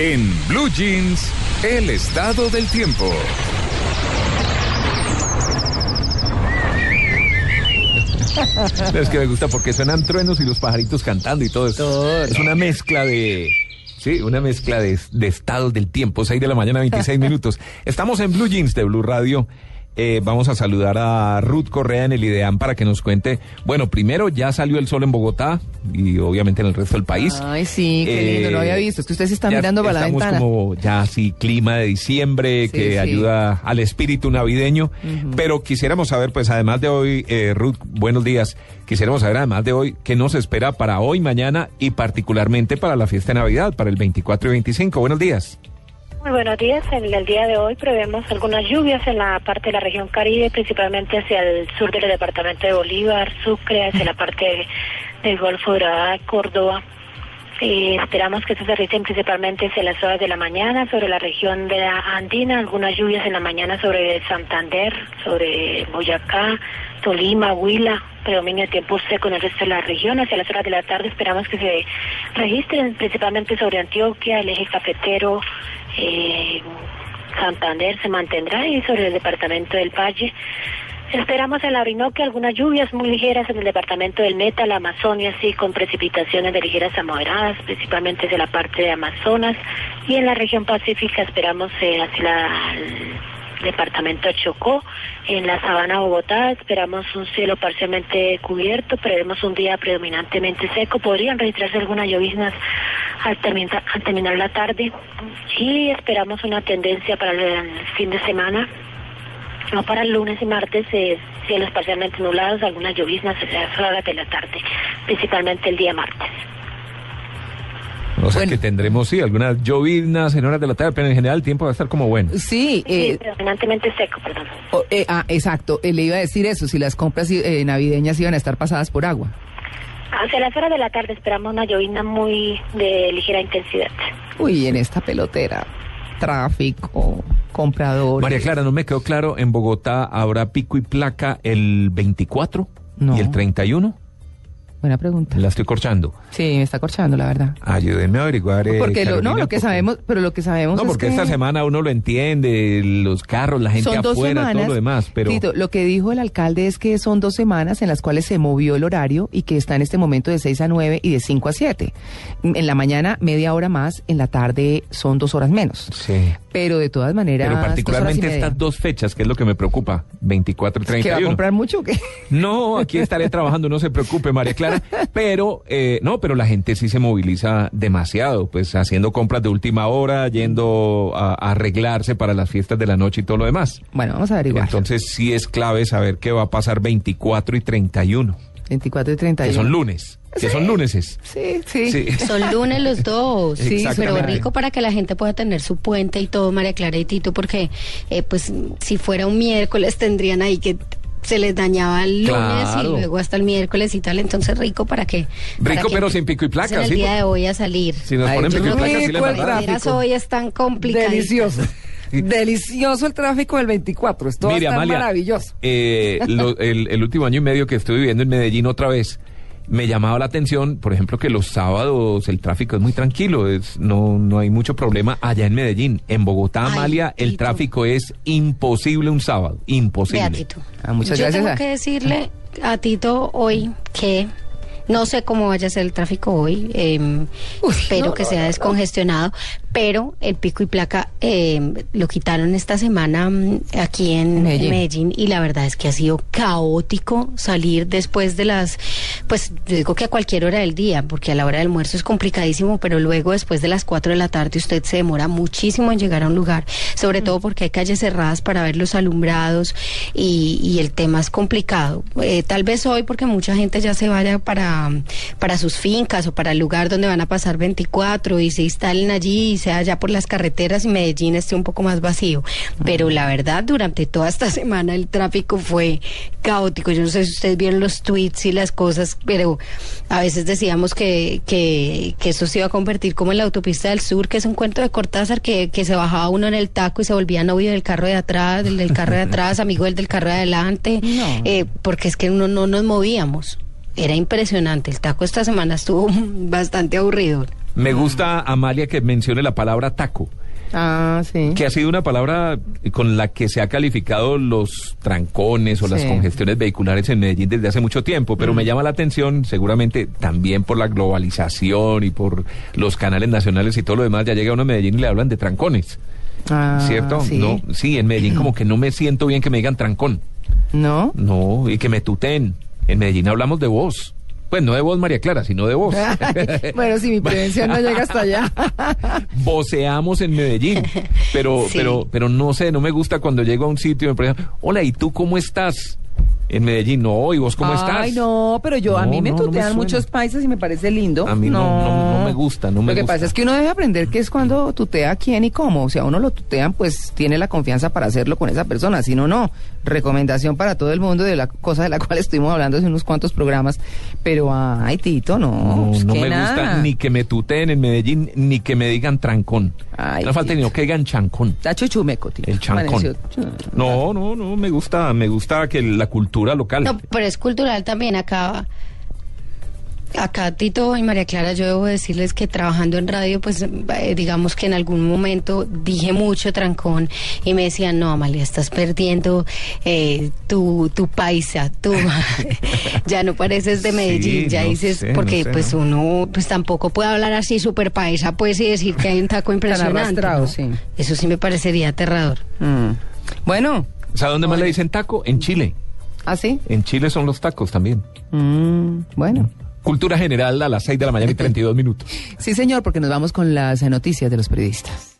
En Blue Jeans, el estado del tiempo. Es que me gusta porque suenan truenos y los pajaritos cantando y todo eso. Es una mezcla de... Sí, una mezcla de, de estados del tiempo. 6 de la mañana, 26 minutos. Estamos en Blue Jeans de Blue Radio. Eh, vamos a saludar a Ruth Correa en el IDEAM para que nos cuente. Bueno, primero ya salió el sol en Bogotá y obviamente en el resto del país. Ay, sí, qué lindo, no había visto. Es que ustedes están Ya mirando para la estamos como ya así clima de diciembre Sí, que sí. ayuda al espíritu navideño. Pero quisiéramos saber, pues además de hoy, eh, Ruth, buenos días. Quisiéramos saber además de hoy qué nos espera para hoy, mañana y particularmente para la fiesta de Navidad, para el 24 y 25. Buenos días. Muy buenos días. En el día de hoy prevemos algunas lluvias en la parte de la región Caribe, principalmente hacia el sur del departamento de Bolívar, Sucre, hacia la parte del Golfo de Córdoba. Eh, esperamos que se realicen principalmente hacia las horas de la mañana sobre la región de la Andina, algunas lluvias en la mañana sobre Santander, sobre Boyacá, Tolima, Huila, predominio de tiempo seco en el resto de la región. Hacia las horas de la tarde esperamos que se registren principalmente sobre Antioquia, el eje cafetero, eh, Santander se mantendrá y sobre el departamento del Valle. Esperamos en la Orinoquia algunas lluvias muy ligeras en el departamento del Meta, la Amazonia, sí, con precipitaciones de ligeras a moderadas, principalmente de la parte de Amazonas. Y en la región pacífica esperamos eh, hacia el departamento de Chocó. En la sabana Bogotá esperamos un cielo parcialmente cubierto, prevemos un día predominantemente seco. Podrían registrarse algunas lloviznas al, termina- al terminar la tarde. Y esperamos una tendencia para el fin de semana no para el lunes y martes, eh, cielos parcialmente nublados, algunas lloviznas a las horas de la tarde, principalmente el día martes. O sea Bueno. que tendremos, sí, algunas lloviznas en horas de la tarde, pero en general el tiempo va a estar como bueno. Sí, Sí, eh, predominantemente seco, perdón. o- eh, ah, exacto. eh, le iba a decir eso, si las compras eh, navideñas iban a estar pasadas por agua. Hacia las horas de la tarde esperamos una llovizna muy de ligera intensidad. Uy, en esta pelotera, tráfico, compradores. María Clara, no me quedó claro, ¿en Bogotá habrá pico y placa el 24 No. y el 31? Buena pregunta. La estoy corchando. Sí, me está corchando, la verdad. Ayúdenme a averiguar. eh, Porque lo, no, lo que porque- sabemos, pero lo que sabemos No, es porque que esta semana uno lo entiende, los carros, la gente son afuera, semanas. todo lo demás, pero... Tito, lo que dijo el alcalde es que son dos semanas en las cuales se movió el horario y que está en este momento de 6 a 9 y de 5 a 7. En la mañana media hora más, en la tarde son dos horas menos. Sí. Pero de todas maneras, Pero particularmente estas dos fechas, que es lo que me preocupa, 24 y ¿Que va a 31. comprar mucho o qué? No, aquí estaré trabajando, no se preocupe, María Clara. Pero, eh, no, pero la gente sí se moviliza demasiado, pues haciendo compras de última hora, yendo a, a arreglarse para las fiestas de la noche y todo lo demás. Bueno, vamos a averiguar. Entonces sí es clave saber qué va a pasar 24 y 31, 24 y 31. que son lunes, que son luneses. Sí, sí. Sí. Son lunes los dos. Sí, pero rico para que la gente pueda tener su puente y todo, María Clara y Tito, porque eh, pues si fuera un miércoles tendrían ahí que se les dañaba el lunes Claro. y luego hasta el miércoles y tal, entonces rico para que para Rico, que pero sin pico y placa, el día de hoy a salir. Si nos Ay, ponen pico y placa, sí. Las hoy están complicadas. Delicioso. Delicioso el tráfico del 24. Esto va a estar Amalia, maravilloso. eh, lo- el, el último año y medio que estuve viviendo en Medellín otra vez, me llamaba la atención, por ejemplo, que los sábados el tráfico es muy tranquilo, es, no, no hay mucho problema allá en Medellín. En Bogotá, Ay, Amalia, el tráfico es imposible un sábado, imposible. Vea, Tito. Ah, muchas Yo gracias tengo a- que decirle a Tito hoy que no sé cómo vaya a ser el tráfico hoy. eh, Uy, espero no, que no, sea no, no. descongestionado. Pero el pico y placa eh, lo quitaron esta semana mm, aquí en Medellín. y la verdad es que ha sido caótico salir después de las, pues yo digo que a cualquier hora del día, porque a la hora del almuerzo es complicadísimo, pero luego después de las 4 de la tarde usted se demora muchísimo en llegar a un lugar, sobre todo porque hay calles cerradas para ver los alumbrados y, y el tema es complicado. Eh, tal vez hoy porque mucha gente ya se vaya para, para sus fincas o para el lugar donde van a pasar 24 y se instalen allí y sea ya por las carreteras y Medellín esté un poco más vacío. Pero la verdad, durante toda esta semana el tráfico fue caótico. Yo no sé si ustedes vieron los tweets y las cosas, pero a veces decíamos que, que, que eso se iba a convertir como en la autopista del sur, que es un cuento de Cortázar, que, que se bajaba uno en el taco y se volvía novio del carro de atrás, del, del carro de atrás, amigo del del carro de adelante, No. eh, porque es que uno no nos movíamos. Era impresionante. El taco esta semana estuvo bastante aburrido. Me gusta, Amalia, que mencione la palabra taco. Ah, sí. que ha sido una palabra con la que se ha calificado los trancones o las congestiones vehiculares en Medellín desde hace mucho tiempo, pero me llama la atención, seguramente también por la globalización y por los canales nacionales y todo lo demás, ya llega uno a Medellín y le hablan de trancones, Ah, ¿cierto? Sí. No, sí, en Medellín como que no me siento bien que me digan trancón, ¿No? no, y que me tuteen. En Medellín hablamos de vos. Pues no de vos, María Clara, sino de vos. bueno, si mi prevención no llega hasta allá. voceamos en Medellín, pero, Sí. pero, pero no sé, no me gusta cuando llego a un sitio y me preguntan, hola, ¿y tú cómo estás? En Medellín, no, ¿y vos cómo estás? Ay, no, pero yo a mí me no, no me tutean muchos paisas y me parece lindo. A mí no, no, no me gusta, no me Lo que gusta. pasa es que uno debe aprender que es cuando tutea a quién y cómo. O sea, uno lo tutean, pues tiene la confianza para hacerlo con esa persona. Si no, no. Recomendación para todo el mundo de la cosa de la cual estuvimos hablando hace unos cuantos programas. Pero, ay, Tito, no. No, pues no que me nada. gusta ni que me tuteen en Medellín, ni que me digan trancón. Ay, no falta ni que digan chancón. Está chuchumeco, Tito. El chancón. No, no, no, me gusta, me gusta que la cultura local. No, pero es cultural también acá. Acá Tito y María Clara, yo debo decirles que trabajando en radio, pues eh, digamos que en algún momento dije mucho trancón y me decían, no, Amalia, estás perdiendo eh, tu, tu paisa, tú ya no pareces de Sí, Medellín, ya no dices, sé, porque no sé, pues ¿no? uno pues tampoco puede hablar así súper paisa, pues y decir que hay un taco impresionante. sí. Eso sí me parecería aterrador. Mm. Bueno, ¿Sabe dónde más le dicen taco? En Chile. ¿así? En Chile son los tacos también. Mm, bueno. Cultura general a las 6 de la mañana y 32 minutos. Sí, señor, porque nos vamos con las noticias de los periodistas.